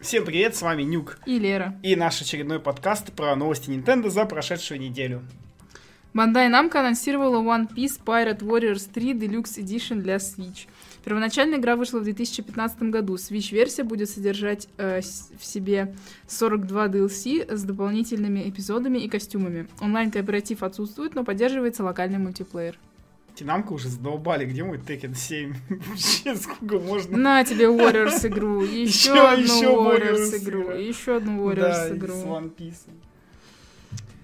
Всем привет, с вами Нюк. И Лера. И наш очередной подкаст про новости Nintendo за прошедшую неделю. Bandai Namco анонсировала One Piece Pirate Warriors 3 Deluxe Edition для Switch. Первоначальная игра вышла в 2015 году. Switch-версия будет содержать э, в себе 42 DLC с дополнительными эпизодами и костюмами. Онлайн-кооператив отсутствует, но поддерживается локальный мультиплеер. Намка уже задолбали, где мой Tekken 7? Вообще, сколько можно? На тебе Warriors игру, еще, одну Warriors игру, еще одну Warriors игру. с One Piece.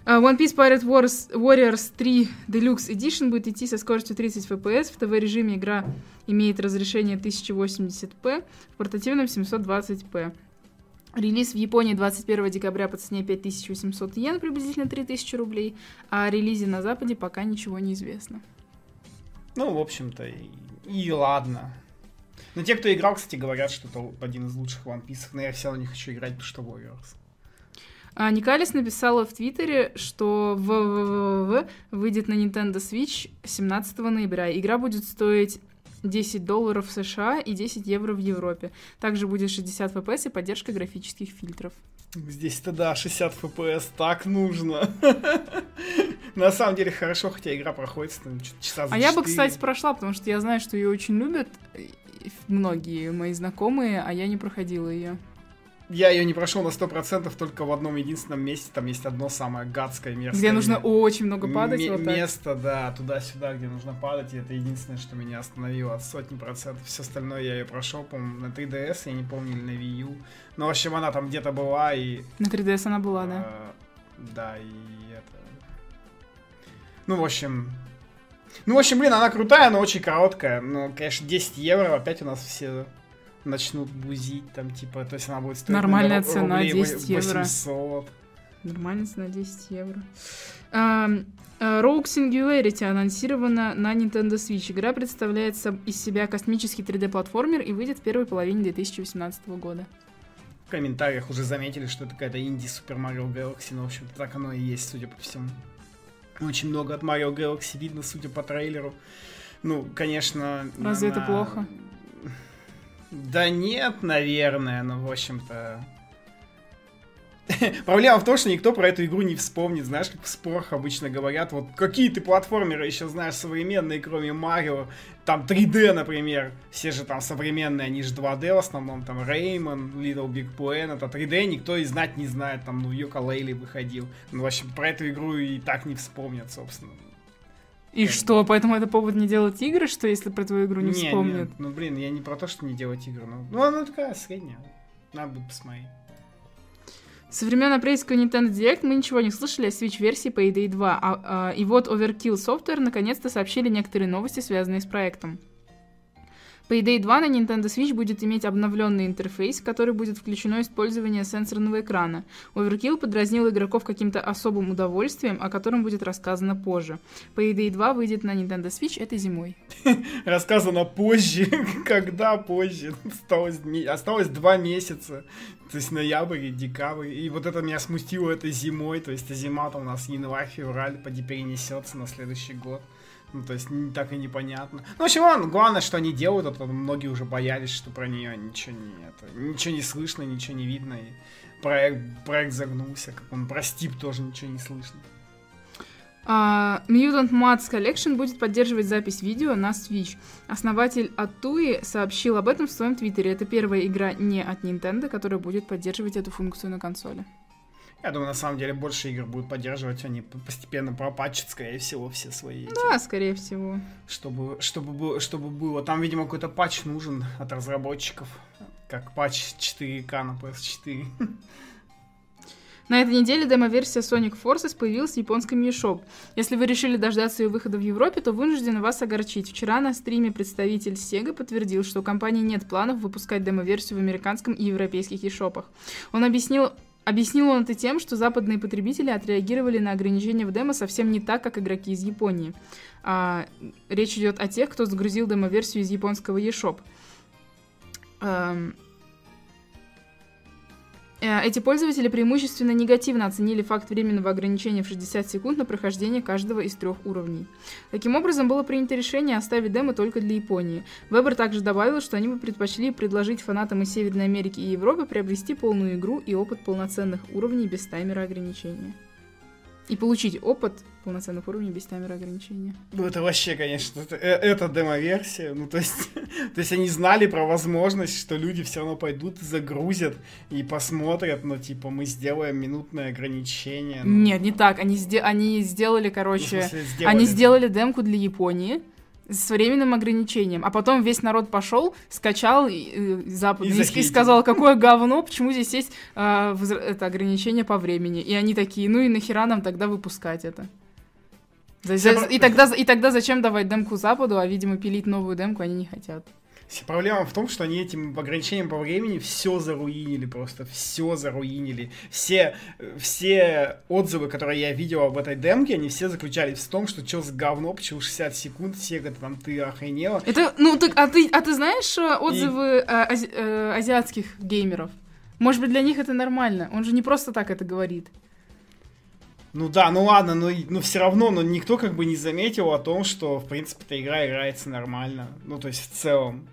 Uh, One Piece Pirate Wars, Warriors 3 Deluxe Edition будет идти со скоростью 30 FPS. В ТВ-режиме игра имеет разрешение 1080p, в портативном 720p. Релиз в Японии 21 декабря по цене 5800 йен, приблизительно 3000 рублей, а о релизе на Западе пока ничего не известно. Ну, в общем-то, и, и ладно. Но те, кто играл, кстати, говорят, что это один из лучших One Piece, но я все равно не хочу играть, потому что Warriors. А Никалис написала в Твиттере, что ВВВ выйдет на Nintendo Switch 17 ноября. Игра будет стоить 10 долларов в США и 10 евро в Европе. Также будет 60 FPS и поддержка графических фильтров. Здесь-то да, 60 FPS так нужно. На самом деле хорошо, хотя игра проходит там, часа за А я бы, кстати, прошла, потому что я знаю, что ее очень любят многие мои знакомые, а я не проходила ее. Я ее не прошел на 100% только в одном единственном месте. Там есть одно самое гадское место. Где нужно очень много падать. М- вот место, да, туда-сюда, где нужно падать. И это единственное, что меня остановило от сотни процентов. Все остальное я ее прошел, по-моему, на 3DS, я не помню, или на Wii U. Но, в общем, она там где-то была и... На 3DS она была, да. А, да, и. Ну, в общем... Ну, в общем, блин, она крутая, но очень короткая. Ну, конечно, 10 евро опять у нас все начнут бузить, там, типа, то есть она будет стоить... Нормальная ну, цена, 10 евро. 800. Нормальная цена, 10 евро. Uh, Rogue Singularity анонсирована на Nintendo Switch. Игра представляет из себя космический 3D-платформер и выйдет в первой половине 2018 года. В комментариях уже заметили, что это какая-то инди Super Mario Galaxy, но, в общем-то, так оно и есть, судя по всему. Очень много от Mario Galaxy видно, судя по трейлеру. Ну, конечно... Разве она... это плохо? Да нет, наверное, но, в общем-то... Проблема в том, что никто про эту игру не вспомнит, знаешь, как в спорах обычно говорят, вот какие ты платформеры еще знаешь современные, кроме Марио, там 3D, например, все же там современные, они же 2D в основном, там Rayman, Little Big Planet, это 3D никто и знать не знает, там, ну, Йока Лейли выходил, ну, в общем, про эту игру и так не вспомнят, собственно. И как что, бы. поэтому это повод не делать игры, что если про твою игру не, не вспомнят? Нет, ну блин, я не про то, что не делать игры. Ну, ну она такая средняя. Надо будет посмотреть. Со времен апрельского Nintendo Direct мы ничего не слышали о Switch-версии Payday 2, а, а, и вот Overkill Software наконец-то сообщили некоторые новости, связанные с проектом. Payday 2 на Nintendo Switch будет иметь обновленный интерфейс, в который будет включено использование сенсорного экрана. Overkill подразнил игроков каким-то особым удовольствием, о котором будет рассказано позже. Payday 2 выйдет на Nintendo Switch этой зимой. Рассказано позже. Когда позже? Осталось, два месяца. То есть ноябрь и декабрь. И вот это меня смутило этой зимой. То есть зима-то у нас январь-февраль поди перенесется на следующий год. Ну, то есть, так и непонятно. Ну, в общем, главное, что они делают, а то многие уже боялись, что про нее ничего не, это, ничего не слышно, ничего не видно, и проект, проект загнулся, как он про Стип тоже ничего не слышно. Uh, Mutant Mats Collection будет поддерживать запись видео на Switch. Основатель Atui сообщил об этом в своем твиттере. Это первая игра не от Nintendo, которая будет поддерживать эту функцию на консоли. Я думаю, на самом деле больше игр будут поддерживать, они постепенно пропатчат, скорее всего, все свои. Эти, да, скорее всего. Чтобы, чтобы, было, чтобы было. Там, видимо, какой-то патч нужен от разработчиков, как патч 4К на PS4. На этой неделе демо-версия Sonic Forces появилась в японском eShop. Если вы решили дождаться ее выхода в Европе, то вынуждены вас огорчить. Вчера на стриме представитель Sega подтвердил, что у компании нет планов выпускать демо-версию в американском и европейских eShopах. Он объяснил Объяснил он это тем, что западные потребители отреагировали на ограничения в демо совсем не так, как игроки из Японии. А, речь идет о тех, кто загрузил демо-версию из японского eShop. Э, Эти пользователи преимущественно негативно оценили факт временного ограничения в 60 секунд на прохождение каждого из трех уровней. Таким образом, было принято решение оставить демо только для Японии. Вебер также добавил, что они бы предпочли предложить фанатам из Северной Америки и Европы приобрести полную игру и опыт полноценных уровней без таймера ограничения. И получить опыт полноценных уровней без таймера ограничения. Ну, это вообще, конечно, это, э- это демо-версия. Ну, то есть, то есть они знали про возможность, что люди все равно пойдут, загрузят и посмотрят, но, типа, мы сделаем минутное ограничение. ну, Нет, не так. Они, сде- они сделали, ну, короче... смысле, сделали. Они сделали демку для Японии с временным ограничением, а потом весь народ пошел, скачал и, э, западный И и, сказал, какое говно, почему здесь есть а, возра- это ограничение по времени. И они такие, ну и нахера нам тогда выпускать это? За- за- и, тогда, и тогда зачем давать демку Западу, а, видимо, пилить новую демку они не хотят. Вся Проблема в том, что они этим ограничением по времени все заруинили просто, все заруинили. Все, все отзывы, которые я видел об этой демке, они все заключались в том, что что за говно, почему 60 секунд, Сега, там ты охренела. Это, ну, так, а ты, а ты знаешь э, отзывы э, ази- э, азиатских геймеров? Может быть, для них это нормально? Он же не просто так это говорит. Ну да, ну ладно, но, но все равно, но никто как бы не заметил о том, что, в принципе, эта игра играется нормально. Ну, то есть, в целом.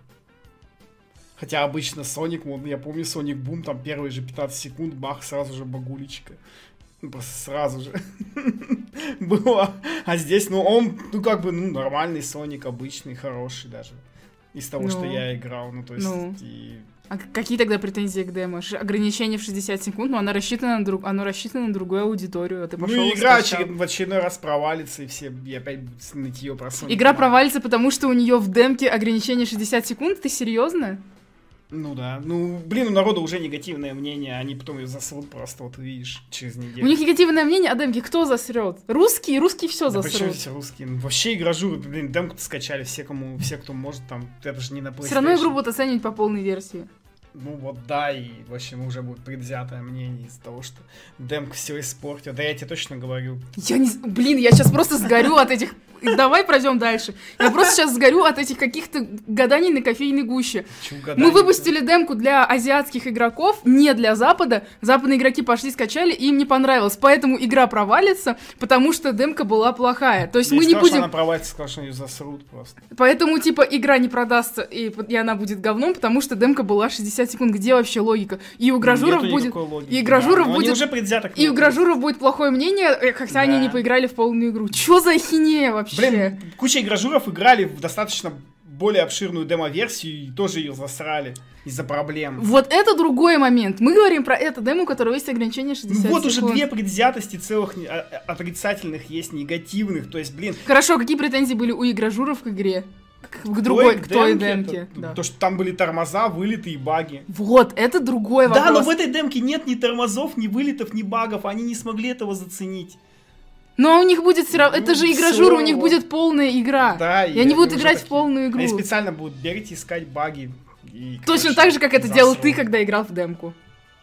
Хотя обычно Sonic, вот я помню Sonic Boom, там первые же 15 секунд, бах, сразу же багулечка. Ну, просто сразу же. Было. А здесь, ну, он, ну, как бы, ну, нормальный Sonic, обычный, хороший даже. Из того, что Ну. я играл. Ну, то есть, Ну. и А какие тогда претензии к демо? Ограничение в 60 секунд, но оно рассчитано на, друг... оно рассчитано на другую аудиторию. а Ты пошел Ну, игра очеред- в очередной раз провалится, и все и опять нытье про Sonic. Игра провалится, потому что у нее в демке ограничение 60 секунд? Ты серьезно? Ну да. Ну, блин, у народа уже негативное мнение, они потом ее засрут просто, вот увидишь, через неделю. У них негативное мнение о демке. Кто засрет? Русские? Русские все да почему засрут. все русские? Ну, вообще игражу, блин, демку скачали все, кому, все, кто может, там, это же не на PlayStation. Все равно игру будут оценивать по полной версии. Ну вот да, и в общем уже будет предвзятое мнение из-за того, что демка все испортила. Да я тебе точно говорю. Я не... Блин, я сейчас просто сгорю от этих... Давай пройдем дальше. Я просто сейчас сгорю от этих каких-то гаданий на кофейной гуще. Мы выпустили демку для азиатских игроков, не для Запада. Западные игроки пошли, скачали, и им не понравилось. Поэтому игра провалится, потому что демка была плохая. То есть Я мы не что будем... она провалится, сказал, что ее засрут просто. Поэтому, типа, игра не продастся, и, и она будет говном, потому что демка была 60 секунд. Где вообще логика? И у гражуров Нету будет... логики, и гражуров да. Они будет- уже предвзято И у гражуров будет плохое мнение, э, хотя они Да. не поиграли в полную игру. Чё за ахинея вообще? Блин, куча игражуров играли в достаточно более обширную демо-версию и тоже ее засрали из-за проблем. Вот это другой момент. Мы говорим про эту демо, у которой есть ограничение 60 Ну вот уже секунд. две предвзятости целых а- а- отрицательных есть, негативных. То есть, блин, Хорошо, какие претензии были у игражуров к игре? К, другой, той к той демке, то, да. то, что там были тормоза, вылеты и баги. Вот, это другой вопрос. Да, но в этой демке нет ни тормозов, ни вылетов, ни багов. Они не смогли этого заценить. Но у них будет все равно... Это Ну, же игрожуры, у них будет полная игра. Да, и они будут играть в такие- полную игру. Они специально будут бегать и искать баги. И, Точно короче, так же, как это делал ты, когда играл в демку.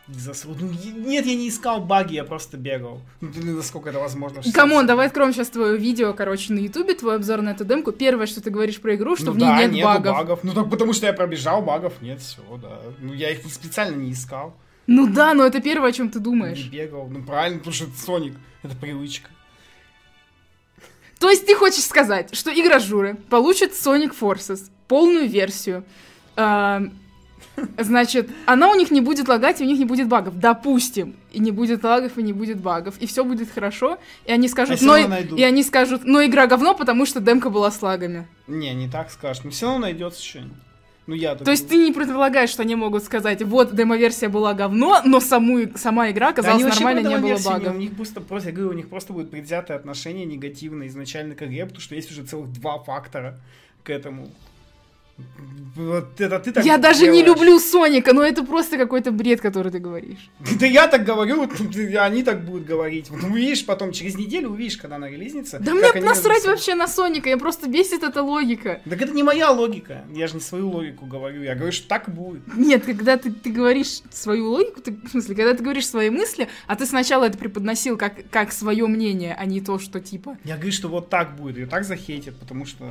Засрут. Ну, нет, я не искал баги, я просто бегал. Ну, насколько это возможно. в 60 Come on, давай откроем сейчас твое видео, короче, на ютубе, твой обзор на эту демку. Первое, что ты говоришь про игру, что ну в ней да, нет нету багов. Ну так потому что я пробежал, багов нет, все, да. Ну я их специально не искал, Ну да, но это первое, о чем ты не думаешь. бегал. Ну правильно, потому что это Соник, это привычка. То есть ты хочешь сказать, что игражуры получат Sonic Forces, полную версию. А, Значит, она у них не будет лагать, и у них не будет багов. Допустим. И не будет лагов, и не будет багов. И все будет хорошо. И они скажут, всё но... И они скажут, но игра говно, потому что демка была с лагами. Не, не так скажешь. Но все равно найдется что-нибудь. Ну я То есть ты не предполагаешь, что они могут сказать, вот демо-версия была говно, но саму, сама игра оказалась нормальной, не было У багов. них просто, просто, я говорю, у них просто будет предвзятое отношение негативное изначально к игре, потому что есть уже целых два фактора к этому. Вот это ты так Я даже не люблю Соника, но это просто какой-то бред, который ты говоришь. Да я так говорю, они так будут говорить. Вот увидишь потом, через неделю увидишь, когда она релизнется. Да мне насрать вообще на Соника, я просто бесит эта логика. Так это не моя логика. Я же не свою логику говорю. Я говорю, что так будет. Нет, когда ты, ты говоришь свою логику, ты, в смысле, когда ты говоришь свои мысли, а ты сначала это преподносил как, как свое мнение, а не то, что типа... Я говорю, что вот так будет. Ее так захейтят, потому что...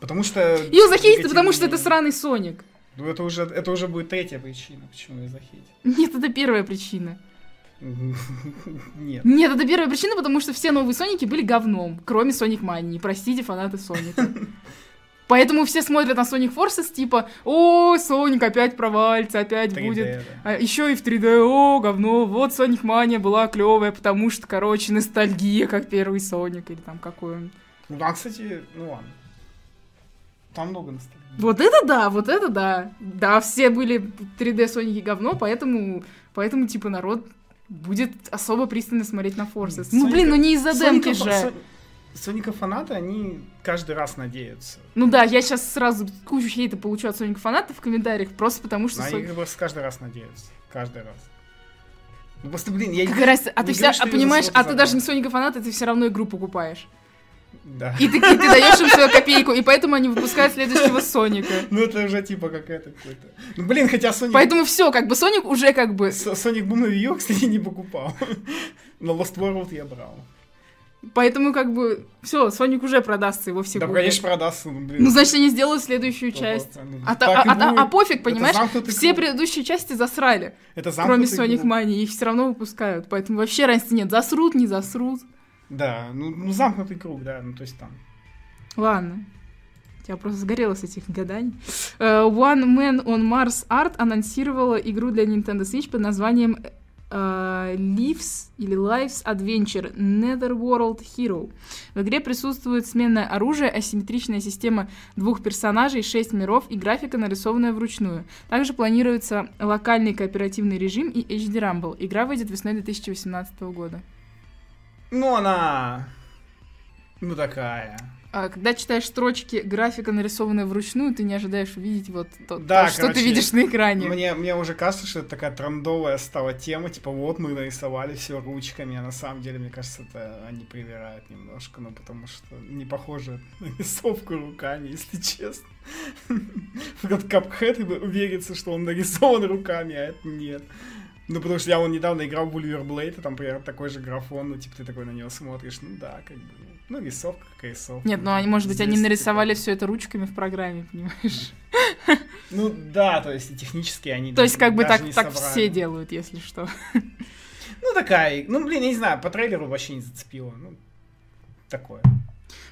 Потому что... Ее захейтят, потому что это сраный Соник. Ну, это уже, это уже будет третья причина, почему я захейтил. Нет, это первая причина. Нет. Нет, это первая причина, потому что все новые Соники были говном, кроме Соник Мании. Простите, фанаты Соника. Поэтому все смотрят на Sonic Forces, типа, о, Соник опять провалится, опять 3D, будет. да. А еще и в 3D, о, говно, вот Соник Мания была клевая, потому что, короче, ностальгия, как первый Соник, или там какой он. Ну, там, кстати, ну ладно. Там много ностальгии. Вот это да, вот это да. Да, все были 3D Соники говно, поэтому, поэтому, типа, народ будет особо пристально смотреть на Forces. Ну, Соника- блин, ну не из-за демки Соника- же. Со- Соника фанаты, они каждый раз надеются. Ну да, я сейчас сразу кучу хейта получу от Соника фанатов в комментариях, просто потому что... Но Сон- они просто каждый раз надеются. Каждый раз. Ну просто, блин, я Какая разница? А не ты говорю, а понимаешь, а ты даже не Соника фанат, а ты все равно игру покупаешь. Да. И ты, и ты даешь им свою копейку, и поэтому они выпускают следующего Соника. Ну это уже типа какая-то какой-то. Ну блин, хотя Sonic... Поэтому все, как бы Соник уже как бы. С- Sonic Boom на U, кстати, не покупал. Но Lost World я брал. Поэтому как бы все, Соник уже продастся, его все Да, купят. конечно, продастся, ну блин. Ну, значит, они сделают следующую часть. процентов. А, та- а- а- а пофиг, Это понимаешь? Все круг. предыдущие части засрали, Это кроме Соник. Мани. Их все равно выпускают. Поэтому вообще разницы нет. Засрут, не засрут. Да, ну, ну замкнутый круг, да, ну то есть там. Ладно. Я просто сгорела с этих гаданий. Э, One Man on Mars Art анонсировала игру для Nintendo Switch под названием э, Leaves или Lives Adventure Netherworld Hero. В игре присутствует сменное оружие, асимметричная система двух персонажей, шесть миров и графика, нарисованная вручную. Также планируется локальный кооперативный режим и HD Rumble. Игра выйдет весной 2018 года. Ну она... Ну такая. А когда читаешь строчки графика, нарисованная вручную, ты не ожидаешь увидеть вот то, Да, то, что ты короче, видишь на экране. Мне, мне уже кажется, что это такая трендовая стала тема, типа вот мы нарисовали все ручками, а на самом деле, мне кажется, это они привирают немножко, ну потому что не похоже на рисовку руками, если честно. Этот капхэт уверится, что он нарисован руками, а это нет. Ну, потому что я вон недавно играл в Blade, и там, примерно, такой же графон, ну, типа, ты такой на него смотришь, ну, да, как бы, ну, рисовка как рисовка. Нет, ну они, может быть, они Здесь, нарисовали типа, все это ручками в программе, понимаешь? Ну, да, то есть, технически они То есть, как бы так, так все делают, если что. Ну, такая, ну, блин, я не знаю, по трейлеру вообще не зацепило, ну, такое.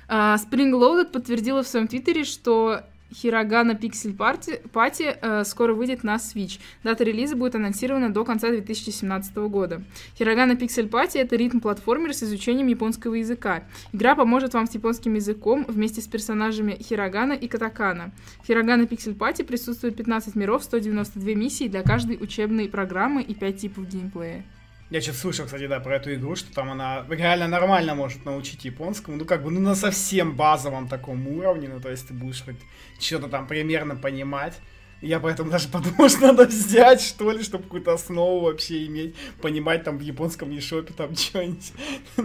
А, Spring Loaded подтвердила в своем твиттере, что Хирогана Party э, скоро выйдет на Switch. Дата релиза будет анонсирована до конца 2017 года. Хирогана Pixel Party — это ритм-платформер с изучением японского языка. Игра поможет вам с японским языком вместе с персонажами Хирогана и Катакана. В Хирогана Pixel Party присутствует 15 миров, 192 миссии для каждой учебной программы и 5 типов геймплея. Я что-то слышал, кстати, да, про эту игру, что там она реально нормально может научить японскому, ну, как бы, ну, на совсем базовом таком уровне, ну, то есть ты будешь хоть что-то там примерно понимать. Я поэтому даже подумал, что надо взять, что ли, чтобы какую-то основу вообще иметь, понимать там в японском eShop там что-нибудь,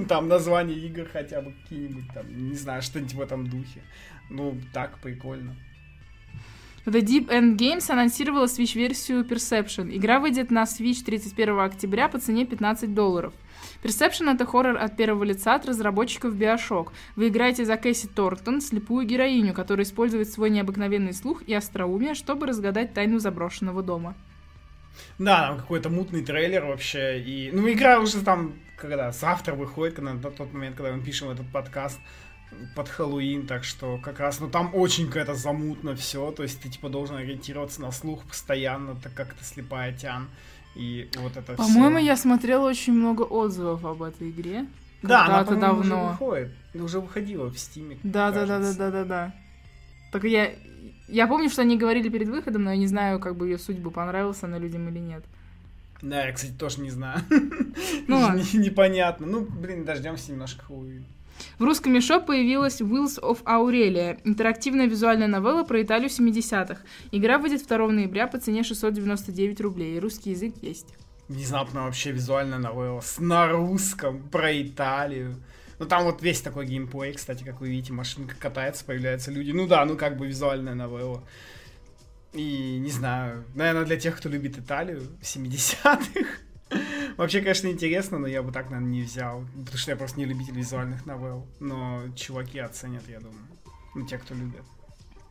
там название игр хотя бы какие-нибудь там, не знаю, что-нибудь в этом духе. Ну, так, прикольно. The Deep End Games анонсировала Switch-версию Perception. Игра выйдет на Switch 31 октября по цене 15 долларов. Perception — это хоррор от первого лица от разработчиков Bioshock. Вы играете за Кэсси Торктон, слепую героиню, которая использует свой необыкновенный слух и остроумие, чтобы разгадать тайну заброшенного дома. Да, там какой-то мутный трейлер вообще. И, ну, игра уже там, когда завтра выходит, когда, на тот момент, когда мы пишем этот подкаст под Хэллоуин, так что как раз, ну, там очень какая-то замутно все, то есть ты, типа, должен ориентироваться на слух постоянно, так как ты слепая тян, и вот это По-моему, всё. я смотрела очень много отзывов об этой игре. Да, она, когда-то по-моему, уже давно. выходит, уже выходила в Стиме, Да, да, да, да, да, да, да. Только я. Я помню, что они говорили перед выходом, но я не знаю, как бы ее судьбу понравилась она людям или нет. Да, я, кстати, тоже не знаю. Ну Непонятно. Ну, блин, дождемся немножко Хэллоуин. В русском мешо появилась Wheels of Aurelia, интерактивная визуальная новелла про Италию 70-х. Игра выйдет 2 ноября по цене 699 рублей, русский язык есть. Внезапно вообще визуальная новелла на русском про Италию. Ну там вот весь такой геймплей, кстати, как вы видите, машинка катается, появляются люди. Ну да, ну как бы визуальная новелла. И не знаю, наверное, для тех, кто любит Италию 70-х. Вообще, конечно, интересно, но я бы так, наверное, не взял. Потому что я просто не любитель визуальных новелл. Но чуваки оценят, я думаю. Ну, те, кто любит.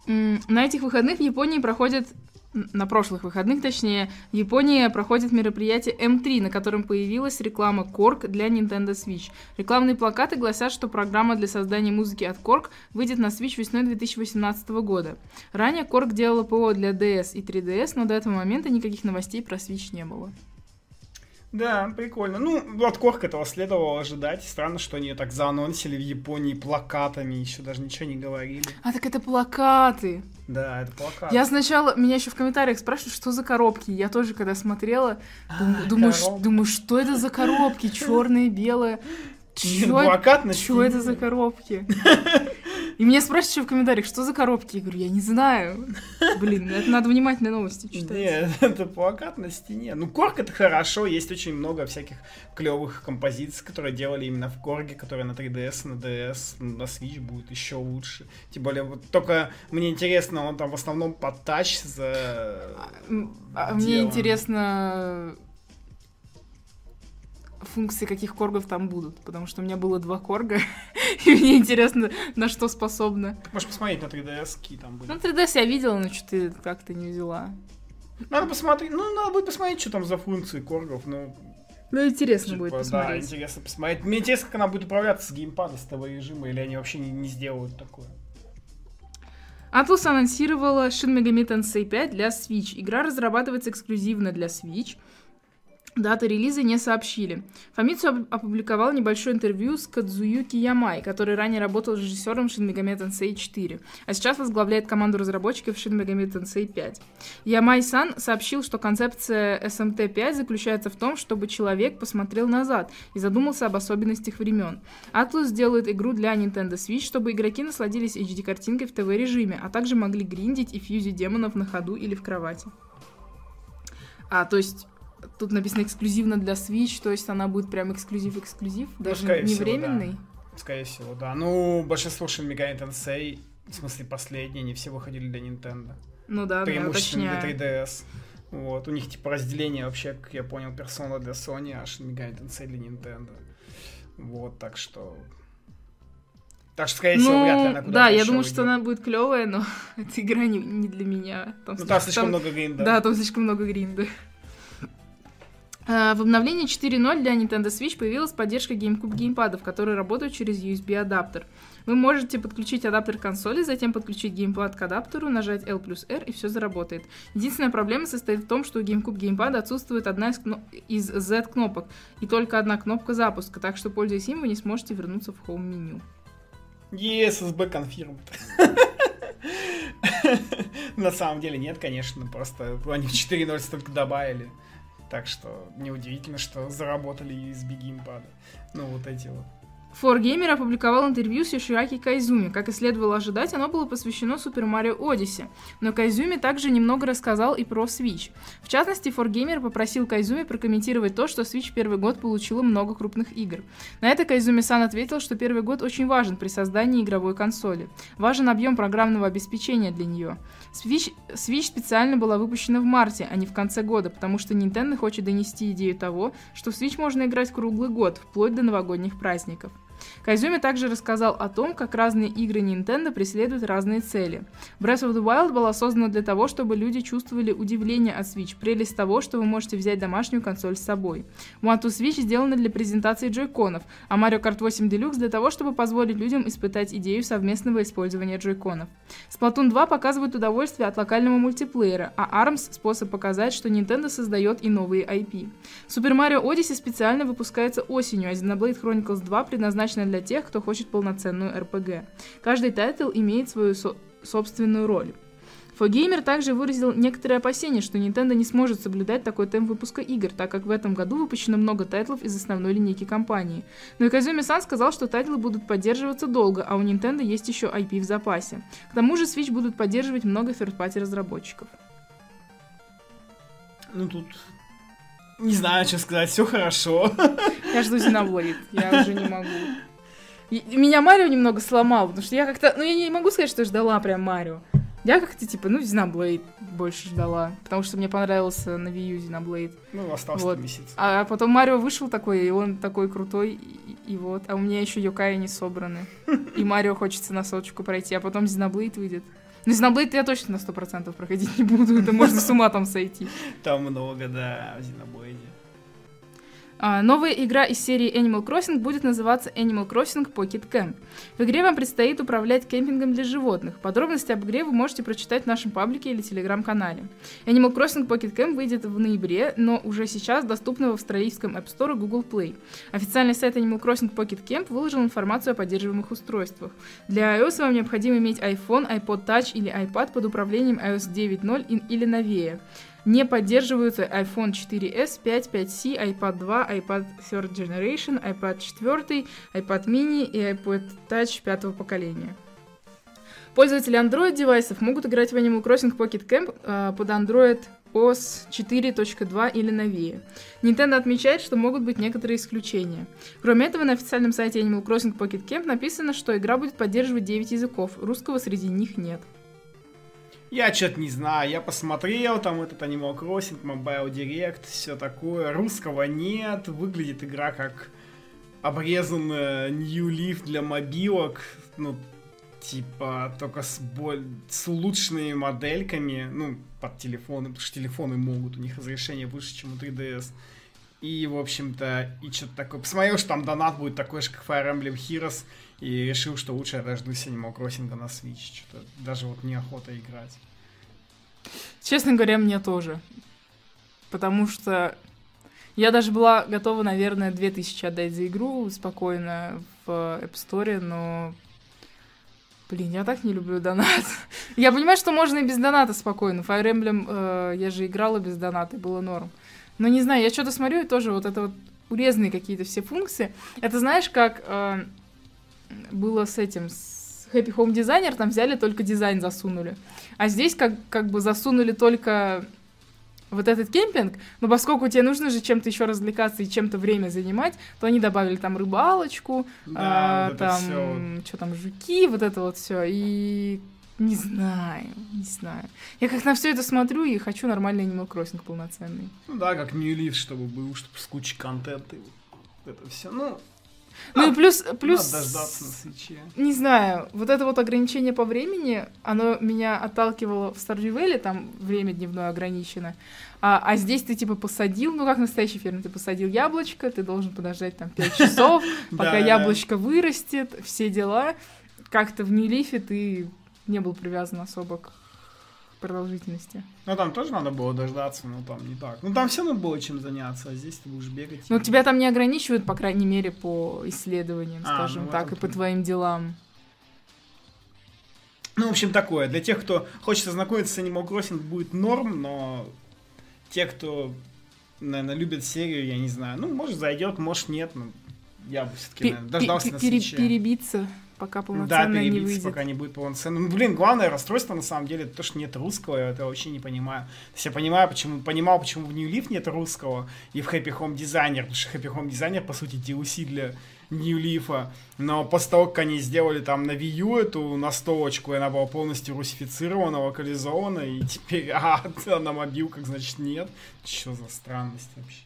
На этих выходных в Японии проходит на прошлых выходных, точнее, в Японии проходит мероприятие М3, на котором появилась реклама Korg для Nintendo Switch. Рекламные плакаты гласят, что программа для создания музыки от Korg выйдет на Switch весной 2018 года. Ранее Korg делала ПО для DS и 3DS, но до этого момента никаких новостей про Switch не было. Да, прикольно. Ну, от Корк этого следовало ожидать. Странно, что они так заанонсили в Японии плакатами, еще даже ничего не говорили. А, так это плакаты. Да, это плакаты. Я сначала, меня еще в комментариях спрашивают, что за коробки. Я тоже, когда смотрела, дум- А, думаю, ш- думаю, что это за коробки, черные, белые. Чё, плакат на чё это за коробки? И меня спрашивают еще в комментариях, что за коробки? Я говорю, я не знаю. Блин, это надо внимательно новости читать. Нет, это плакат на стене. Ну, Корг это хорошо, есть очень много всяких клевых композиций, которые делали именно в Корге, которые на 3DS, на DS, на Switch будут еще лучше. Тем более, вот только мне интересно, он там в основном под тач за... М, а мне интересно функции каких коргов там будут, потому что у меня было два корга, и мне интересно, на что способна. Ты можешь посмотреть на 3DS, какие там были. Ну, 3DS я видела, но что-то как-то не взяла. Надо посмотреть, ну, надо будет посмотреть, что там за функции коргов, ну, Ну, интересно типа, будет да, посмотреть. интересно посмотреть. Мне интересно, как она будет управляться с геймпада, с того режима, или они вообще не, не сделают такое. Atlus анонсировала Shin Megami Tensei 5 для Switch. Игра разрабатывается эксклюзивно для Switch. Даты релиза не сообщили. Фамицу оп- опубликовал небольшое интервью с Кадзуюки Ямай, который ранее работал режиссером Shin Megami Tensei 4, а сейчас возглавляет команду разработчиков Shin Megami Tensei 5. Ямай-сан сообщил, что концепция SMT-5 заключается в том, чтобы человек посмотрел назад и задумался об особенностях времен. Atlus делает игру для Nintendo Switch, чтобы игроки насладились HD-картинкой в ТВ-режиме, а также могли гриндить и фьюзить демонов на ходу или в кровати. А, то есть тут написано эксклюзивно для Switch, то есть она будет прям эксклюзив-эксклюзив, даже Ну, скорее не всего, временный. Скорее всего, да. Ну, большинство Shin Megami Tensei, в смысле последние, они все выходили для Nintendo. Ну да, да, преимущественно уточняю. для 3DS. Вот, у них типа разделение вообще, как я понял, персона для Sony, а Shin Megami Tensei для Nintendo. Вот, так что... Так что, скорее всего, вряд ли она Ну, куда-то да, я думаю, что она будет клевая, но эта игра не, не для меня. Там Ну, там слишком- слишком много гринда. Да, там слишком много гринда. А, В обновлении 4.0 для Nintendo Switch появилась поддержка GameCube геймпадов, которые работают через USB-адаптер. Вы можете подключить адаптер к консоли, затем подключить геймпад к адаптеру, нажать L плюс R и все заработает. Единственная проблема состоит в том, что у GameCube геймпада отсутствует одна из, кно- из Z-кнопок и только одна кнопка запуска, так что, пользуясь им, вы не сможете вернуться в хоум-меню. ESSB confirmed. На самом деле нет, конечно, просто они в 4.0 столько добавили. Так что неудивительно, что заработали USB геймпады. Ну, вот эти вот. 4Gamer опубликовал интервью с Йошиаки Кайзуми. Как и следовало ожидать, оно было посвящено Super Mario Odyssey. Но Кайзуми также немного рассказал и про Switch. В частности, 4Gamer попросил Кайзуми прокомментировать то, что Switch первый год получила много крупных игр. На это Кайзуми-сан ответил, что первый год очень важен при создании игровой консоли. Важен объем программного обеспечения для нее. Switch, Switch специально была выпущена в марте, а не в конце года, потому что Nintendo хочет донести идею того, что в Switch можно играть круглый год, вплоть до новогодних праздников. Кайзуми также рассказал о том, как разные игры Nintendo преследуют разные цели. Breath of the Wild была создана для того, чтобы люди чувствовали удивление от Switch, прелесть того, что вы можете взять домашнюю консоль с собой. One to Switch сделана для презентации джойконов, а Mario Kart 8 Deluxe для того, чтобы позволить людям испытать идею совместного использования Joy-Con ов. Splatoon 2 показывает удовольствие от локального мультиплеера, а ARMS — способ показать, что Nintendo создает и новые IP. Super Mario Odyssey специально выпускается осенью, а Xenoblade Chronicles 2 предназначена для тех, кто хочет полноценную RPG. Каждый тайтл имеет свою со- собственную роль. Фогеймер также выразил некоторые опасения, что Nintendo не сможет соблюдать такой темп выпуска игр, так как в этом году выпущено много тайтлов из основной линейки компании. Но и Казуми-сан сказал, что тайтлы будут поддерживаться долго, а у Nintendo есть еще IP в запасе. К тому же Switch будут поддерживать много third-party разработчиков. Ну, тут... Не знаю, что сказать, все хорошо. Я жду Xenoblade, я уже не могу. Меня Марио немного сломал, потому что я как-то... Ну, я не могу сказать, что ждала прям Марио. Я как-то, типа, ну, Xenoblade больше ждала, потому что мне понравился на Wii U Xenoblade. Ну, остался Вот. месяц. А потом Марио вышел такой, и он такой крутой, и, и вот. А у меня еще Йокаи не собраны. И Марио хочется на соточку пройти, а потом Xenoblade выйдет. Ну, Xenoblade я точно на 100% проходить не буду, это можно с ума там сойти. Там много, да, в Xenoblade. А, новая игра из серии Animal Crossing будет называться Animal Crossing Pocket Camp. В игре вам предстоит управлять кемпингом для животных. Подробности об игре вы можете прочитать в нашем паблике или телеграм-канале. Animal Crossing Pocket Camp выйдет в ноябре, но уже сейчас доступна в австралийском App Store и Google Play. Официальный сайт Animal Crossing Pocket Camp выложил информацию о поддерживаемых устройствах. Для iOS вам необходимо иметь iPhone, iPod Touch или iPad под управлением iOS 9.0 или новее. Не поддерживаются iPhone 4s, 5, 5c, iPad 2, iPad Third Generation, iPad 4, iPad mini и iPod Touch пятого поколения. Пользователи Android девайсов могут играть в Animal Crossing Pocket Camp э, под Android OS 4.2 или новее. Nintendo отмечает, что могут быть некоторые исключения. Кроме этого, на официальном сайте Animal Crossing Pocket Camp написано, что игра будет поддерживать 9 языков, русского среди них нет. Я что-то не знаю, я посмотрел, там этот Animal Crossing, Mobile Direct, все такое. Русского нет, выглядит игра как обрезанная New Leaf для мобилок, ну, типа, только с, боль... с улучшенными модельками, ну, под телефоны, потому что телефоны могут, у них разрешение выше, чем у 3DS. И, в общем-то, и что-то такое. Посмотрел, что там донат будет такой же, как Fire Emblem Heroes, и решил, что лучше я дождусь Animal Crossing на Switch. Что-то даже вот неохота играть. Честно говоря, мне тоже. Потому что я даже была готова, наверное, 2000 отдать за игру спокойно в App Store, но... Блин, я так не люблю донат. я понимаю, что можно и без доната спокойно. Fire Emblem э, я же играла без доната, и было норм. Но не знаю, я что-то смотрю, и тоже вот это вот урезанные какие-то все функции. Это знаешь, как э, было с этим, с Happy Home Designer, там взяли только дизайн засунули. А здесь как, как бы засунули только вот этот кемпинг, но поскольку тебе нужно же чем-то еще развлекаться и чем-то время занимать, то они добавили там рыбалочку, да, а, вот там, что там, жуки, вот это вот все. И не знаю, не знаю. Я как на все это смотрю и хочу нормальный Animal Crossing полноценный. Ну да, как New Leaf, чтобы был, чтобы с кучей контента. Это все. Ну, ну и плюс, плюс... Надо дождаться на свече. Не знаю, вот это вот ограничение по времени, оно меня отталкивало в Stardew Valley, там время дневное ограничено, а, а здесь ты типа посадил, ну как настоящий фермер, ты посадил яблочко, ты должен подождать там 5 часов, пока яблочко вырастет, все дела. Как-то в Нью-Лифе ты не был привязан особо к продолжительности. Ну, там тоже надо было дождаться, но там не так. Ну, там все равно было чем заняться, а здесь ты будешь бегать. Ну, тебя там не ограничивают, по крайней мере, по исследованиям, а, скажем ну, так, и по твоим делам. Ну, в общем, такое. Для тех, кто хочет ознакомиться с Animal Crossing, будет норм, но те, кто, наверное, любит серию, я не знаю, ну, может, зайдет, может, нет, но я бы все-таки, дождался на свече. Перебиться пока полноценно да, не выйдет. пока не будет полноценно. Ну, блин, главное расстройство, на самом деле, это то, что нет русского, я это вообще не понимаю. То есть я понимаю, почему, понимал, почему в New Leaf нет русского и в Happy Home Designer, потому что Happy Home Designer, по сути, DLC для New Leaf, но после того, как они сделали там на Wii U эту настолочку, и она была полностью русифицирована, локализована, и теперь, а, на мобилках, значит, нет. Что за странность вообще?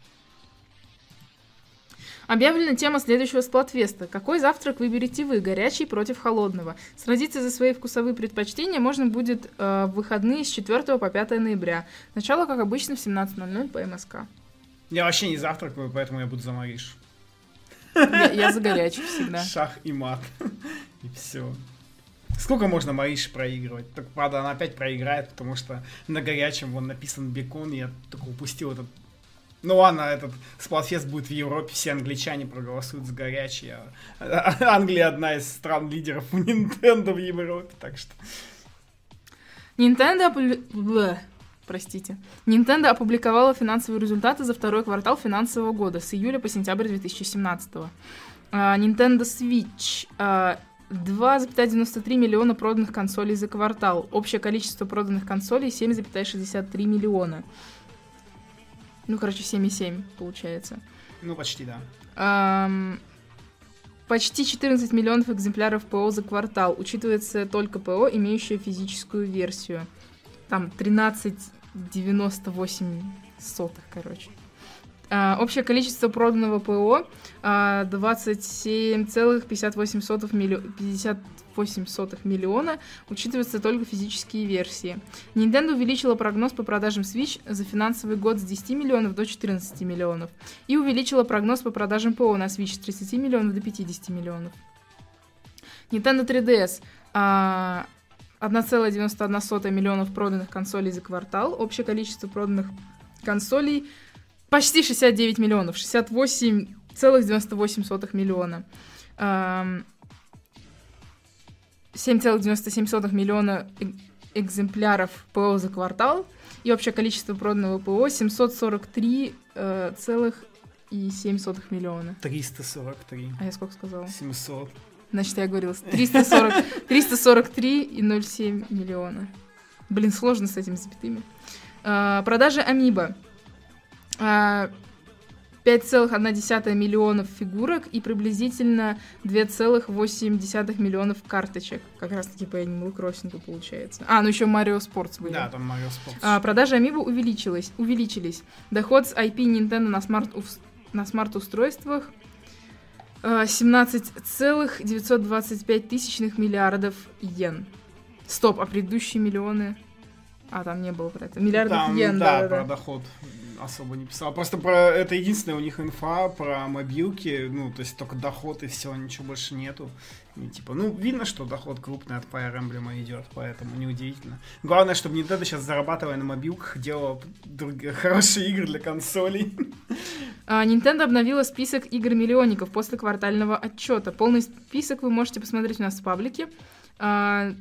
Объявлена тема следующего сплатфеста. Какой завтрак выберете вы, горячий против холодного? Сразиться за свои вкусовые предпочтения можно будет э, в выходные с 4 по 5 ноября. Начало, как обычно, в 17.00 по МСК. Я вообще не завтракаю, поэтому я буду за Мариш. Я, я за горячий всегда. Шах и мат. И все. Сколько можно Мариш проигрывать? Так, правда, она опять проиграет, потому что на горячем вон написан бекон, и я только упустил этот ну ладно, этот Сплатфест будет в Европе, все англичане проголосуют за горячий. А Англия одна из стран лидеров у Nintendo в Европе, так что... Nintendo опу... Простите. Nintendo опубликовала финансовые результаты за второй квартал финансового года с июля по сентябрь 2017. Uh, а, Nintendo Switch uh, а, 2,93 миллиона проданных консолей за квартал. Общее количество проданных консолей 7,63 миллиона. Ну, короче, 7,7 получается. Ну, почти, да. Эм, почти 14 миллионов экземпляров ПО за квартал. Учитывается только ПО, имеющее физическую версию. Там 13,98 сотых, короче. А, общее количество проданного ПО а, 27,58 миллиона. 58 миллиона, учитываются только физические версии. Nintendo увеличила прогноз по продажам Switch за финансовый год с 10 миллионов до 14 миллионов и увеличила прогноз по продажам ПО на Switch с 30 миллионов до 50 миллионов. Nintendo 3DS а, 1,91 миллионов проданных консолей за квартал. Общее количество проданных консолей почти 69 миллионов, 68,98 миллиона. 7,97 миллиона экземпляров ПО за квартал. И общее количество проданного ПО 743 э, целых и 7 сотых миллиона. 343. А я сколько сказала? 700. Значит, я говорила 340, 343 и 0,7 миллиона. Блин, сложно с этими запятыми. А, продажи Амиба. А, 5,1 миллионов фигурок и приблизительно 2,8 миллионов карточек. Как раз таки по Animal Crossing получается. А, ну еще Mario Sports были. Да, там Mario Sports. А, продажи Amiibo увеличилась, увеличились. Доход с IP Nintendo на смарт, на смарт-устройствах 17,925 тысячных миллиардов йен. Стоп, а предыдущие миллионы? А, там не было про это. Миллиардов Там, йен, да, да, да, про да. доход особо не писал. Просто про это единственная у них инфа про мобилки. Ну, то есть только доход и все, ничего больше нету. И, типа, ну, видно, что доход крупный от Fire Emblem идет, поэтому неудивительно. Главное, чтобы Nintendo сейчас зарабатывая на мобилках, делала друг- хорошие игры для консолей. А, Nintendo обновила список игр-миллионников после квартального отчета. Полный список вы можете посмотреть у нас в паблике. А,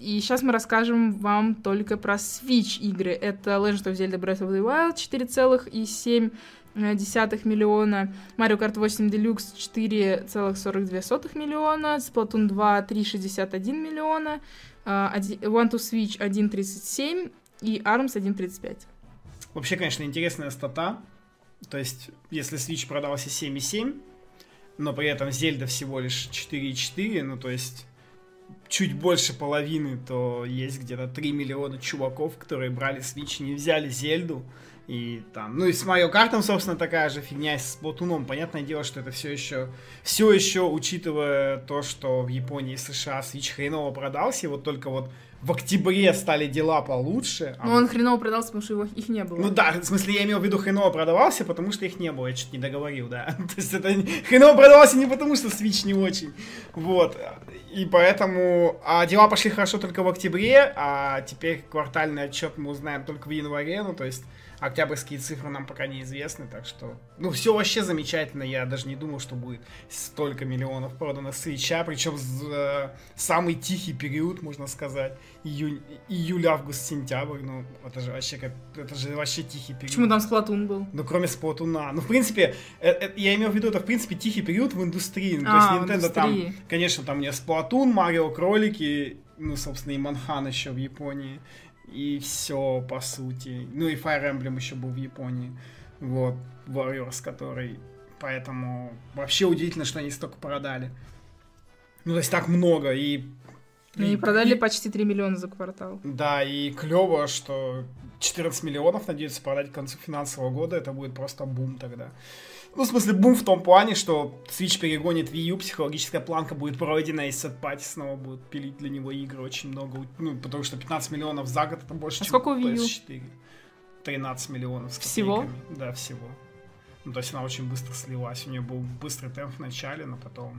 И сейчас мы расскажем вам только про Switch игры. Это Legend of Zelda Breath of the Wild 4,7 миллиона, Mario Kart 8 Deluxe 4,42 миллиона, Splatoon 2 3,61 миллиона, а, One to Switch 1,37 и ARMS 1,35. Вообще, конечно, интересная стата. То есть, если Switch продался 7,7, но при этом Зельда всего лишь 4,4, ну, то есть, чуть больше половины, то есть где-то 3 миллиона чуваков, которые брали Switch, не взяли Зельду. И там, ну и с Марио Картом, собственно, такая же фигня и с Платуном. Понятное дело, что это все еще, все еще, учитывая то, что в Японии и США Switch хреново продался, и вот только вот в октябре стали дела получше. а Но он хреново продался, потому что его, их не было. ну да, в смысле, я имел в виду хреново продавался, потому что их не было, я что-то не договорил, да. То есть это хреново продавался не потому, что Switch не очень. Вот. И поэтому... А дела пошли хорошо только в октябре, а теперь квартальный отчет мы узнаем только в январе, ну то есть октябрьские цифры нам пока неизвестны, так что... Ну, все вообще замечательно, я даже не думал, что будет столько миллионов продано свеча, причем за самый тихий период, можно сказать, июнь, июль, август, сентябрь, ну, это же вообще как... Это же вообще тихий период. Почему там Сплатун был? Ну, кроме Сплатуна. Ну, в принципе, э, э, я имел в виду, это, в принципе, тихий период в индустрии. Ну, А, то есть Nintendo там, конечно, там не Сплатун, Марио Кролики, ну, собственно, и Манхан еще в Японии. И все, по сути. Ну, и Fire Emblem еще был в Японии. Вот, Warriors, который... Поэтому вообще удивительно, что они столько продали. Ну, то есть так много, и... Они и- продали и- почти 3 миллиона за квартал. да, и клево, что 14 миллионов надеются продать к концу финансового года. Это будет просто бум тогда. Ну, в смысле, бум в том плане, что Switch перегонит Wii U, психологическая планка будет пройдена, и Set Party снова будут пилить для него игры очень много. Ну, потому что 15 миллионов за год это больше, А чем сколько Wii U? PS4. 13 миллионов с Всего? Да, всего. Ну, то есть она очень быстро слилась. У нее был быстрый темп в начале, но потом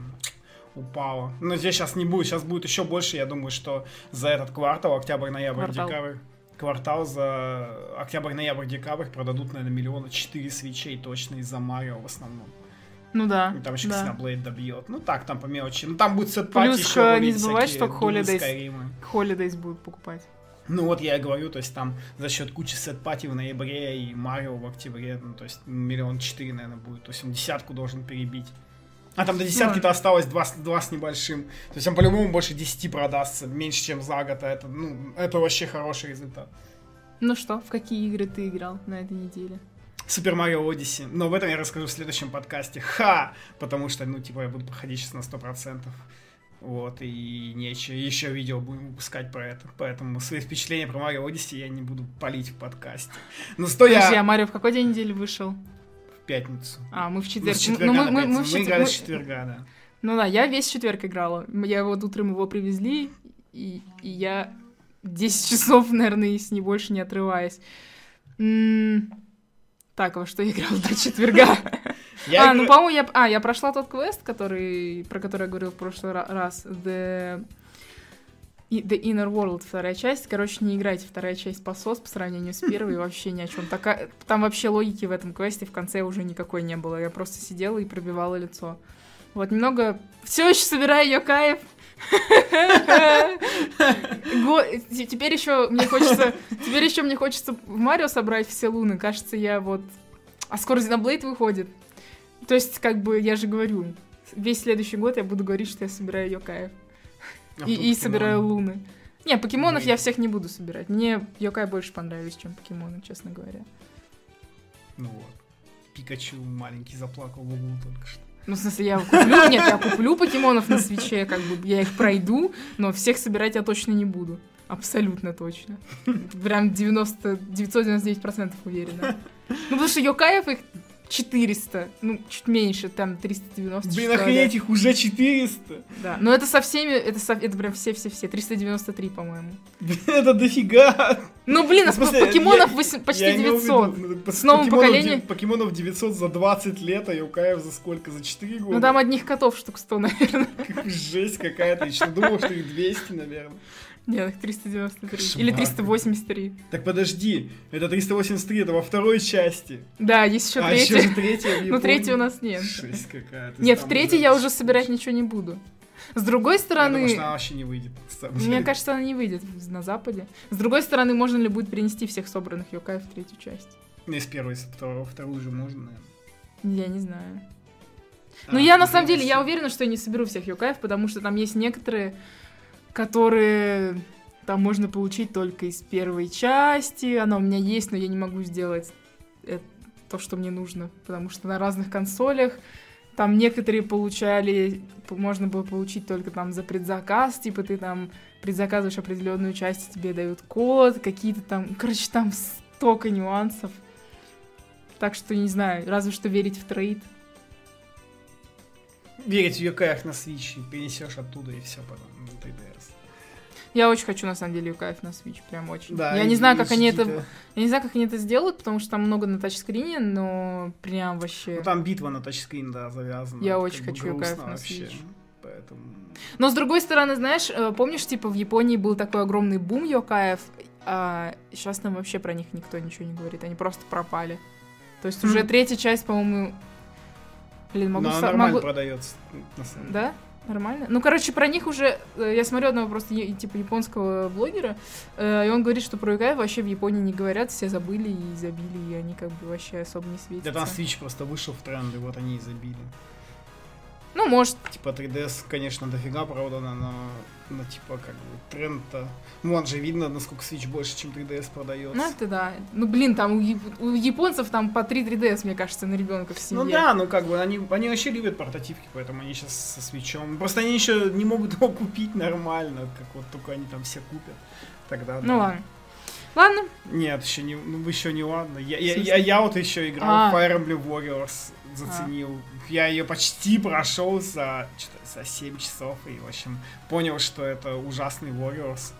упала. Но здесь сейчас не будет, сейчас будет еще больше. Я думаю, что за этот квартал, октябрь, ноябрь, Квартал. декабрь, квартал за октябрь, ноябрь, декабрь продадут, наверное, миллиона четыре свечей точно из-за Марио в основном. Ну да. И там еще да. Xenoblade добьет. Ну так, там по мелочи. Ну там будет сет Плюс, еще х- не забывай, что Holidays-. Holidays будут покупать. Ну вот я и говорю, то есть там за счет кучи сет пати в ноябре и Марио в октябре, ну то есть миллион четыре, наверное, будет. То есть он десятку должен перебить. А там до десятки-то осталось два, с- два с небольшим. То есть он по-любому больше 10 продастся, меньше, чем за год. А это, ну, это вообще хороший результат. Ну что, в какие игры ты играл на этой неделе? Супер Марио Одиссе. Но об этом я расскажу в следующем подкасте. Ха! Потому что, ну, типа, я буду проходить сейчас на 100%. Вот, и нечего. Еще видео будем выпускать про это. Поэтому свои впечатления про Марио Одиссе я не буду палить в подкасте. Ну, что Подожди, а я... Марио в какой день недели вышел? Пятницу. А, мы в Ну, четверг. с четверга ну, мы, мы, мы пятницу. в Мы четверг- играли мы- с четверга, да. Ну да, я весь четверг играла. Я вот утром его привезли, и, и я 10 часов, наверное, с не больше не отрываясь. М, Так, а во что я играла до четверга? Я а, ну, игра- по-моему, я... А, я прошла тот квест, который... про который я говорил в прошлый ра- раз. The... и- The Inner World, вторая часть. Короче, не играйте, вторая часть посос по сравнению с первой, вообще ни о чем. Такая... Там вообще логики в этом квесте в конце уже никакой не было. Я просто сидела и пробивала лицо. Вот, немного... Все еще собираю ее кайф. Теперь еще мне хочется... Теперь еще мне хочется в Марио собрать все луны. Кажется, я вот... А скоро Xenoblade выходит. То есть, как бы, я же говорю, весь следующий год я буду говорить, что я собираю Йокаев. А И, и собираю луны. Не, покемонов Ну, я всех не буду собирать. Мне Йокай больше понравились, чем покемоны, честно говоря. Ну вот. Пикачу маленький заплакал в углу только что. Ну, в смысле, я куплю, нет, я куплю покемонов на свече, как бы, я их пройду, но всех собирать я точно не буду. Абсолютно точно. Прям 90, 999% уверена. Ну, потому что Йокаев их 400, ну, чуть меньше, там 390. Блин, охренеть, их уже 400. Да, но это со всеми, это, со- это прям все-все-все, 393, по-моему. Блин, это дофига. Ну, блин, а В смысле, покемонов я- восемь- почти Я имел в 900. виду, ну, С новым поколением- Покемонов 900 за 20 лет, а Юкаев за сколько? За 4 года? Ну, там одних котов штук 100, наверное. Жесть какая-то. Я что думал, что их 200, наверное. Нет, их 393. Кошмар. Или 383. Так подожди, это 383, это во второй части. Да, есть еще а еще третья. же третья Ну, третьей у нас нет. Жесть какая-то. Нет, в третьей я уже собирать ничего не буду. С другой стороны, что она вообще не выйдет. мне кажется, она не выйдет на Западе. С другой стороны, можно ли будет перенести всех собранных Йокаев в третью часть? Ну, из первой, из второго, вторую же можно, наверное. Я не знаю. А, Но я на ну, самом деле, я уверена, что я не соберу всех Йокаев, потому что там есть некоторые, которые там можно получить только из первой части. Она у меня есть, но я не могу сделать э- то, что мне нужно, потому что на разных консолях там некоторые получали, можно было получить только там за предзаказ, типа ты там предзаказываешь определенную часть, тебе дают код, какие-то там, короче, там столько нюансов. Так что, не знаю, разве что верить в трейд. Верить в Юкаях на Switch и перенесешь оттуда и все потом на 3DS. Я очень хочу, на самом деле, Юкаев на Switch, прям очень. Да, я не знаю, как они это... Я не знаю, как они это сделают, потому что там много на тачскрине, но прям вообще... Ну, там битва на тачскрин, да, завязана. Я Это очень хочу Юкаев грустно на вообще. Switch. Поэтому... Но с другой стороны, знаешь, э, помнишь, типа в Японии был такой огромный бум Йокаев, а сейчас нам вообще про них никто ничего не говорит, они просто пропали. То есть уже Хм. третья часть, по-моему... Блин, могу... Но она нормально могу- продается, на самом деле. Да? Нормально? Ну, короче, про них уже... э, Я смотрю одного просто типа японского блогера, э, и он говорит, что про Юкаев вообще в Японии не говорят, все забыли и забили, и они как бы вообще особо не светятся. Да там Switch просто вышел в тренд, и вот они и забили. Ну, может, Типа 3DS, конечно, дофига продано, но, но типа как бы тренд-то... Ну, вон же видно, насколько Switch больше, чем 3DS продается. ну это да. Ну, блин, там у, у японцев там по 3 3DS, мне кажется, на ребенка в семье. Ну да, ну как бы они, они вообще любят портативки, поэтому они сейчас со свечом. Просто они еще не могут его купить нормально, как вот только они там все купят. Тогда Ну да. ладно. Ладно, Нет, еще не, ну еще не ладно. Я, я, я, я вот еще играл А. в Fire Emblem Warriors, заценил. Я ее почти прошел за, за 7 часов и, в общем, понял, что это ужасный Warriors.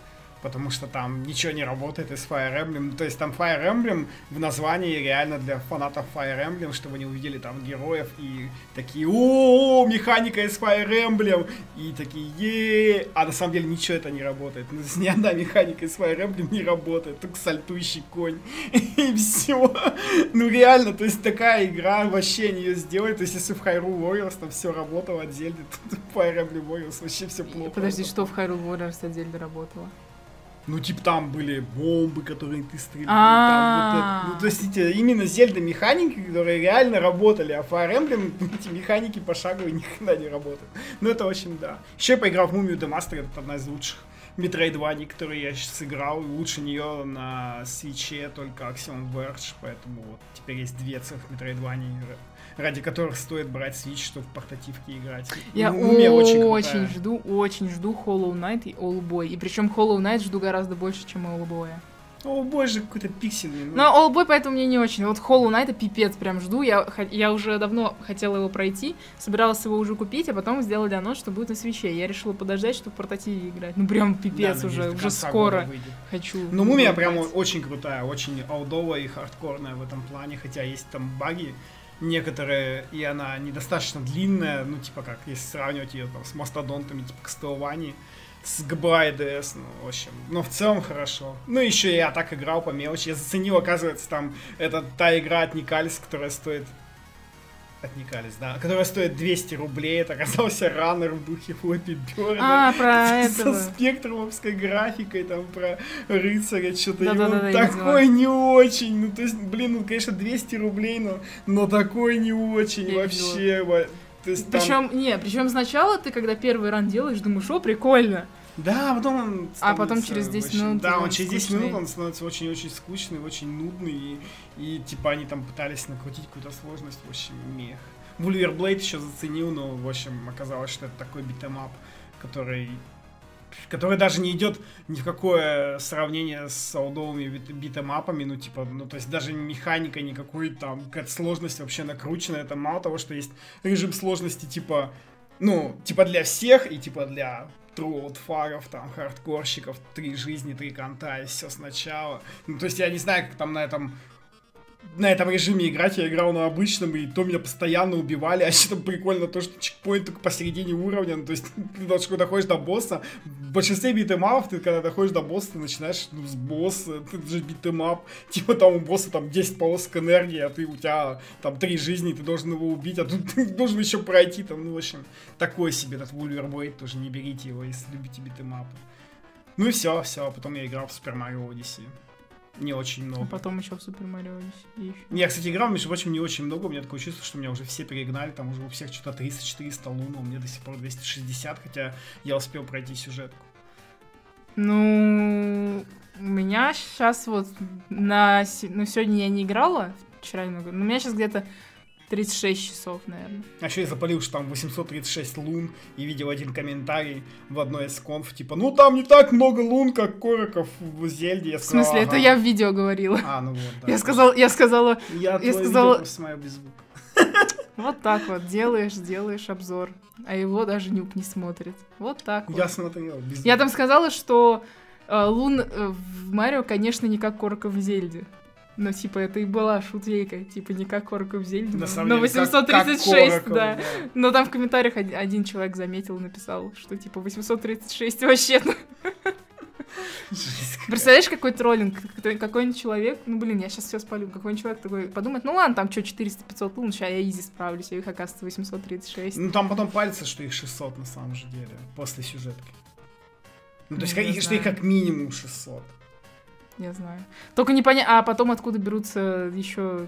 Потому что там ничего не работает из Fire Emblem. Ну, То есть там Fire Emblem в названии реально для фанатов Fire Emblem, чтобы они увидели там героев и такие о механика из Fire Emblem! И такие е А на самом деле ничего это не работает. Ну, ни одна механика из Fire Emblem не работает. Только сальтующий конь. И все. Ну реально, то есть такая игра вообще не ее сделает. То есть если в Hyrule Warriors там все работало от Зельды, то Fire Emblem Warriors вообще все плохо. подожди, что в Hyrule Warriors отдельно работало? Ну, типа, там были бомбы, которые ты стрелял. А. там вот это- Ну, то есть, именно Зельда механики, которые реально работали, а Fire Emblem, эти механики пошаговые ни хрена не работают. Ну, это очень, да. Еще я поиграл в Мумию Демастер, это одна из лучших Metroidvania, которые я сейчас сыграл. Лучше нее на свече только Axiom Verge, поэтому вот теперь есть две целых Metroidvania, ради которых стоит брать Switch, чтобы в портативке играть. Я Ну, очень, крутая. жду, очень жду Hollow Knight и All Boy. И причем Hollow Knight жду гораздо больше, чем All Boy. О боже, какой-то пиксельный. ну. Олбой поэтому мне не очень. Вот Hollow Knight пипец прям жду. Я, я уже давно хотела его пройти, собиралась его уже купить, а потом сделали анонс, что будет на свече. Я решила подождать, чтобы в портативе играть. Ну прям пипец Да, уже, до уже конца скоро хочу. Ну, мумия прям очень крутая, очень аудовая и хардкорная в этом плане, хотя есть там баги некоторые, и она недостаточно длинная, ну, типа как, если сравнивать ее там с мастодонтами, типа Castlevania, с ГБА и ДС, ну, в общем, но в целом хорошо. Ну, еще я так играл по мелочи, я заценил, оказывается, там, это та игра от Никалис, которая стоит от Никалис, да, которая стоит 200 рублей, это оказался раннер в духе Флоппи Бёрда. А, про Со этого. спектрумовской графикой, там, про рыцаря, что-то. Я он видела. такой не очень. Ну, то есть, блин, ну, конечно, 200 рублей, но, но такой не очень Я вообще. во- То есть, там- Причем, не, причем сначала ты, когда первый run делаешь, думаешь, о, прикольно. Да, потом он А потом через 10 очень- минут Да, он он через 10 скучный. минут он становится очень-очень скучный, очень нудный. И, и, типа они там пытались накрутить какую-то сложность, в общем, meh. Wulverblade еще заценил, но, в общем, оказалось, что это такой beat 'em up, который который даже не идет ни в какое сравнение с олдовыми бит- beat 'em up ами, ну, типа, ну, то есть даже механика никакой, там, какая-то сложность вообще накручена, это мало того, что есть режим сложности, типа, ну, типа для всех и типа для true олдфагов, там, хардкорщиков, три жизни, три конта, и все сначала. Ну, то есть я не знаю, как там на этом на этом режиме играть, я играл на обычном, и то меня постоянно убивали, а еще там прикольно то, что чекпоинт только посередине уровня, ну, то есть ты даже доходишь до босса, в большинстве beat 'em up ов ты когда доходишь до босса, ты начинаешь, ну, с босса, ты же beat 'em up, типа там у босса там 10 полосок энергии, а ты, у тебя там 3 жизни, ты должен его убить, а тут ты должен еще пройти, там, ну, в общем, такой себе этот Вульверблейд, тоже не берите его, если любите битэмапы. Ну и все, все, потом я играл в Super Mario Odyssey. Не очень А много. потом еще в Супер Марио еще. Я, кстати, играл, между прочим, не очень много. У меня такое чувство, что меня уже все перегнали. Там уже у всех что-то 300-400 лун, а у меня до сих пор 260, хотя я успел пройти сюжетку. Ну, у меня сейчас вот на... Ну, сегодня я не играла, вчера немного, но у меня сейчас где-то 36 часов, наверное. А еще я запалил, что там 836 лун, и видел один комментарий в одной из конф, типа, ну там не так много лун, как короков в Зельде. Я В сказал, смысле, это «Ага». я в видео говорила. А, ну вот, да. Я сказала, я сказала, Я, твое сказала- видео просто смотрел без звука. вот так вот, делаешь, делаешь обзор, а его даже Нюк не смотрит. Вот так вот. Я смотрел без Я там сказала, что э, Лун э, в Марио, конечно, не как Корка в Зельде. Но, типа, это и была шутейка. Типа, не как Корка в Зельде, На но, самом но деле, как- как 836, Короков, да. Но там в комментариях один, человек заметил написал, что, типа, 836 вообще. ну. Представляешь, какой троллинг? Какой-нибудь человек, ну, блин, я сейчас все спалю. Какой-нибудь человек такой подумает, ну, ладно, там что, 400-500 лун, сейчас я изи справлюсь, а их, оказывается, 836. Ну там потом пальцы, что их 600 на самом же деле, после сюжетки. Ну, то есть, как- что их как минимум 600. Я знаю. Только непонятно, а потом откуда берутся еще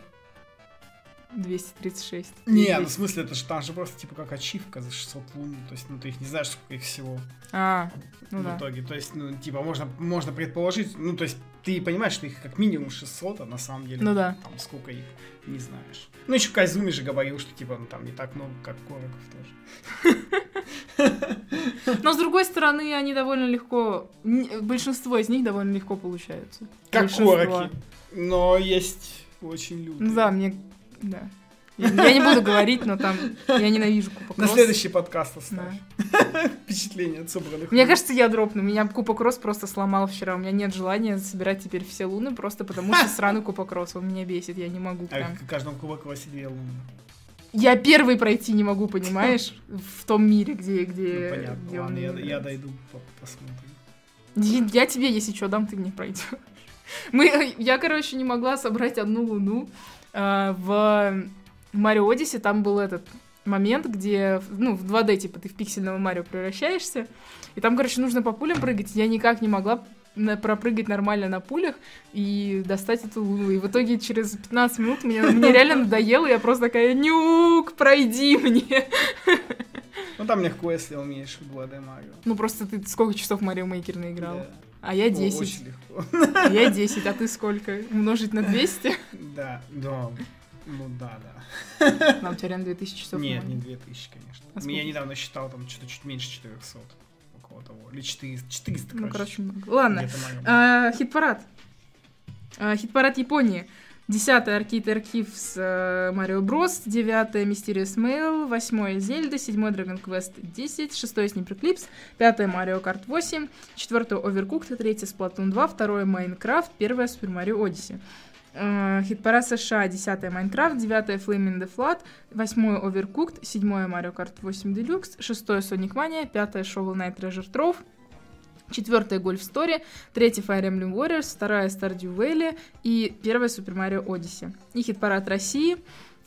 236? Не, ну в 200. смысле, это же там же просто типа как ачивка за 600 лун. То есть, ну ты их не знаешь, сколько их всего А, ну в да. итоге. То есть, ну, типа, можно, можно предположить, ну, то есть, ты понимаешь, что их как минимум 600, а на самом деле, Ну да. там сколько их, не знаешь. Ну, еще Кайзуми же говорил, что, типа, ну, там не так много, как Короков тоже. Но с другой стороны, они довольно легко. Большинство из них довольно легко получаются. Как. Короки. Но есть очень лютые. Ну да, мне. Да. Я, не буду говорить, но там я ненавижу Кубок На Рос. следующий подкаст оставь. Да. Впечатление от собранных. Мне кажется, я дропну. Меня Кубок Рос просто сломал вчера. У меня нет желания собирать теперь все луны, просто потому что сраный Кубок Рос. Он меня бесит, я не могу А прям. в каждом кубок две луны. Я первый пройти не могу, понимаешь? В том мире, где... где, Ну, понятно. где Ладно, я, я дойду, по- посмотрим. Я, тебе, если что, дам, ты мне пройдешь. Мы, я, короче, не могла собрать одну луну. А, в Марио Одиссе там был этот момент, где, ну, в 2D, типа, ты в пиксельного Марио превращаешься, и там, короче, нужно по пулям прыгать. Я никак не могла на- пропрыгать нормально на пулях и достать эту луну. И в итоге через 15 минут мне, мне реально надоело, я просто такая, нюк, пройди мне. Ну там легко, если умеешь в Blood Mario. Ну, просто ты сколько часов Марио Мейкер наиграл? Да. А я О, 10. Очень легко. А Я 10, а ты сколько? Умножить на 200? Да, да. Ну да, да. Нам у тебя реально 2000 часов. Нет, не 2000, конечно. А Я сколько? недавно считал там что-то чуть меньше 400. Около того. Или 400, 400 Ну, короче. короче, много. Ладно. А, Хит-парад. А, Хит-парад Японии. 10 Arcade Archives Mario Bros, 9 Mysterious Mail, 8 Зельда, 7 Dragon Quest 10, 6 Sniper Clips, 5 Mario Kart 8, 4 Overcooked, 3 Splatoon 2, 2 Minecraft, 1 Super Mario Odyssey. Э, Хит-парад США, 10 Minecraft, 9 Flame in the Flood, 8 Overcooked, 7 Mario Kart 8 Deluxe, 6 Sonic Mania, 5 Shovel Knight Treasure Trove, четвертая Golf Story, третья Fire Emblem Warriors, вторая Stardew Valley и первая Super Mario Odyssey. И хит-парад России,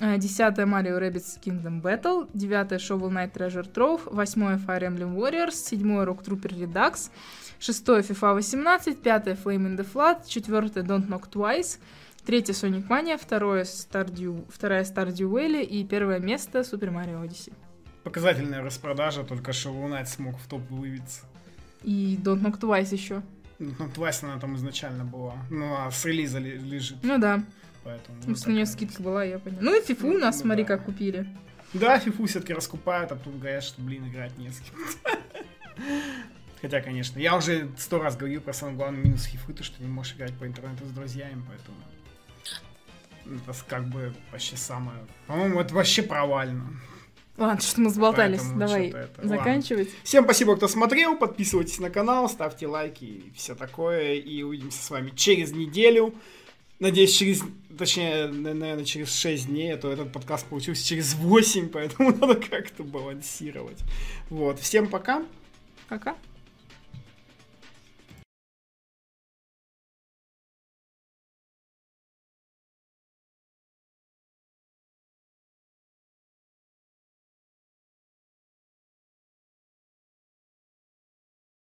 э, десятая Mario Rabbids Kingdom Battle, девятая Shovel Knight Treasure Trove, восьмое Fire Emblem Warriors, седьмое Rock Trooper Redux, шестое FIFA 18, пятое Flame in the Flood, четвертое Don't Knock Twice, третье Sonic Mania, второе Stardew, вторая Stardew Valley и первое место Super Mario Odyssey. Показательная распродажа, только Shovel Knight смог в топ выбиться. И Don't Knock Twice еще. Ну, Twice она там изначально была. Ну, а с релиза ли- лежит. Ну да. Поэтому, ну, Просто у нее скидка была, я поняла. Ну и фифу у нас, Ну смотри, да. как купили. Да, фифу все-таки раскупают, а тут говорят, что, блин, играть не с кем. Хотя, конечно, я уже сто раз говорил про самый главный минус фифы, то, что не можешь играть по интернету с друзьями, поэтому это как бы вообще самое... По-моему, это вообще провально. Ладно, что мы сболтались. Поэтому Давай это- заканчивать. Всем спасибо, кто смотрел, подписывайтесь на канал, ставьте лайки и все такое, и увидимся с вами через неделю. Надеюсь, через, точнее, на- наверное, через 6 дней, а то этот подкаст получился через 8, поэтому надо как-то балансировать. Вот, всем пока. Пока.